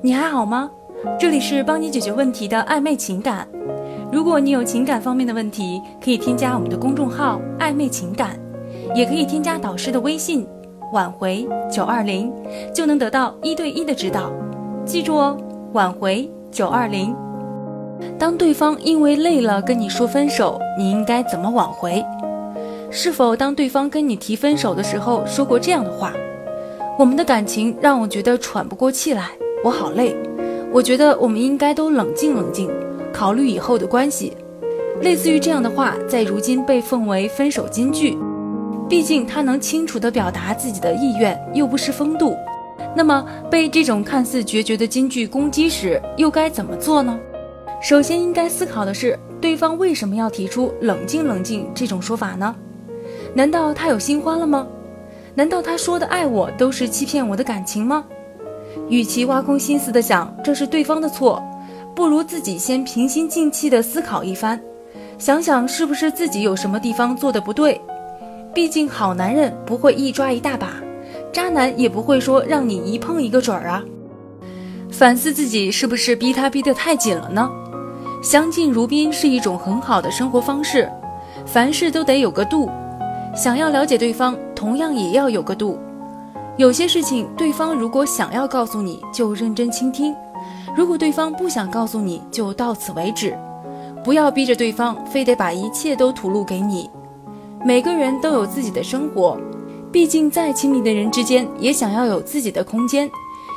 你还好吗？这里是帮你解决问题的暧昧情感。如果你有情感方面的问题，可以添加我们的公众号“暧昧情感”，也可以添加导师的微信“挽回九二零”，就能得到一对一的指导。记住哦，挽回九二零。当对方因为累了跟你说分手，你应该怎么挽回？是否当对方跟你提分手的时候说过这样的话？我们的感情让我觉得喘不过气来，我好累。我觉得我们应该都冷静冷静，考虑以后的关系。类似于这样的话，在如今被奉为分手金句。毕竟他能清楚地表达自己的意愿，又不失风度。那么被这种看似决绝的金句攻击时，又该怎么做呢？首先应该思考的是，对方为什么要提出“冷静冷静”这种说法呢？难道他有新欢了吗？难道他说的爱我都是欺骗我的感情吗？与其挖空心思的想这是对方的错，不如自己先平心静气的思考一番，想想是不是自己有什么地方做的不对。毕竟好男人不会一抓一大把，渣男也不会说让你一碰一个准儿啊。反思自己是不是逼他逼得太紧了呢？相敬如宾是一种很好的生活方式，凡事都得有个度。想要了解对方，同样也要有个度。有些事情，对方如果想要告诉你，就认真倾听；如果对方不想告诉你，就到此为止。不要逼着对方非得把一切都吐露给你。每个人都有自己的生活，毕竟再亲密的人之间，也想要有自己的空间，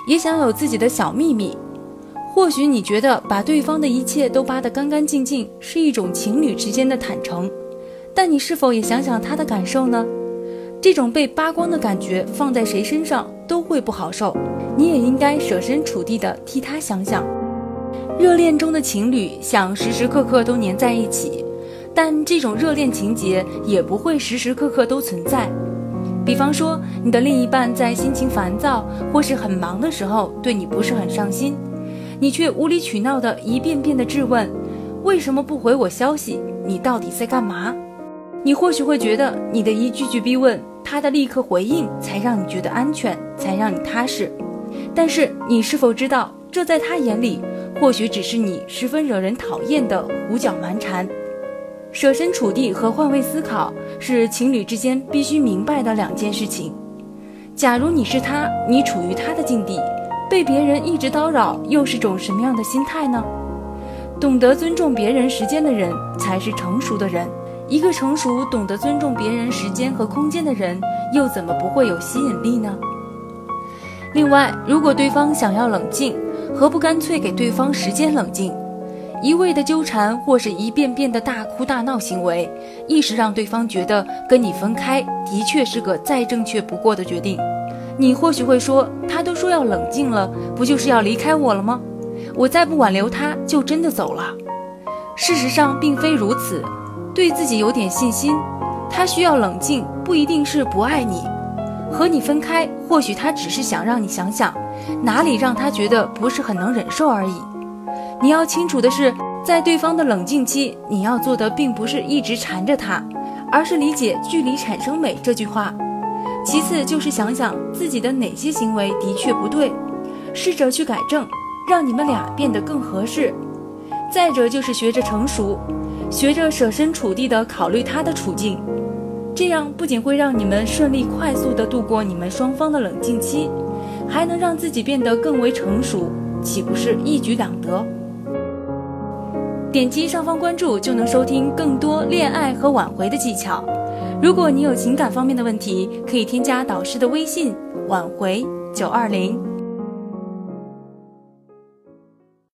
也想有自己的小秘密。或许你觉得把对方的一切都扒得干干净净，是一种情侣之间的坦诚。但你是否也想想他的感受呢？这种被扒光的感觉放在谁身上都会不好受，你也应该设身处地的替他想想。热恋中的情侣想时时刻刻都黏在一起，但这种热恋情节也不会时时刻刻都存在。比方说，你的另一半在心情烦躁或是很忙的时候对你不是很上心，你却无理取闹的一遍遍的质问：为什么不回我消息？你到底在干嘛？你或许会觉得你的一句句逼问，他的立刻回应才让你觉得安全，才让你踏实。但是你是否知道，这在他眼里，或许只是你十分惹人讨厌的胡搅蛮缠。设身处地和换位思考是情侣之间必须明白的两件事情。假如你是他，你处于他的境地，被别人一直叨扰，又是种什么样的心态呢？懂得尊重别人时间的人，才是成熟的人。一个成熟、懂得尊重别人时间和空间的人，又怎么不会有吸引力呢？另外，如果对方想要冷静，何不干脆给对方时间冷静？一味的纠缠或是一遍遍的大哭大闹行为，一时让对方觉得跟你分开的确是个再正确不过的决定。你或许会说，他都说要冷静了，不就是要离开我了吗？我再不挽留他，就真的走了。事实上，并非如此。对自己有点信心，他需要冷静，不一定是不爱你。和你分开，或许他只是想让你想想，哪里让他觉得不是很能忍受而已。你要清楚的是，在对方的冷静期，你要做的并不是一直缠着他，而是理解“距离产生美”这句话。其次就是想想自己的哪些行为的确不对，试着去改正，让你们俩变得更合适。再者就是学着成熟。学着设身处地地考虑他的处境，这样不仅会让你们顺利快速地度过你们双方的冷静期，还能让自己变得更为成熟，岂不是一举两得？点击上方关注就能收听更多恋爱和挽回的技巧。如果你有情感方面的问题，可以添加导师的微信：挽回九二零。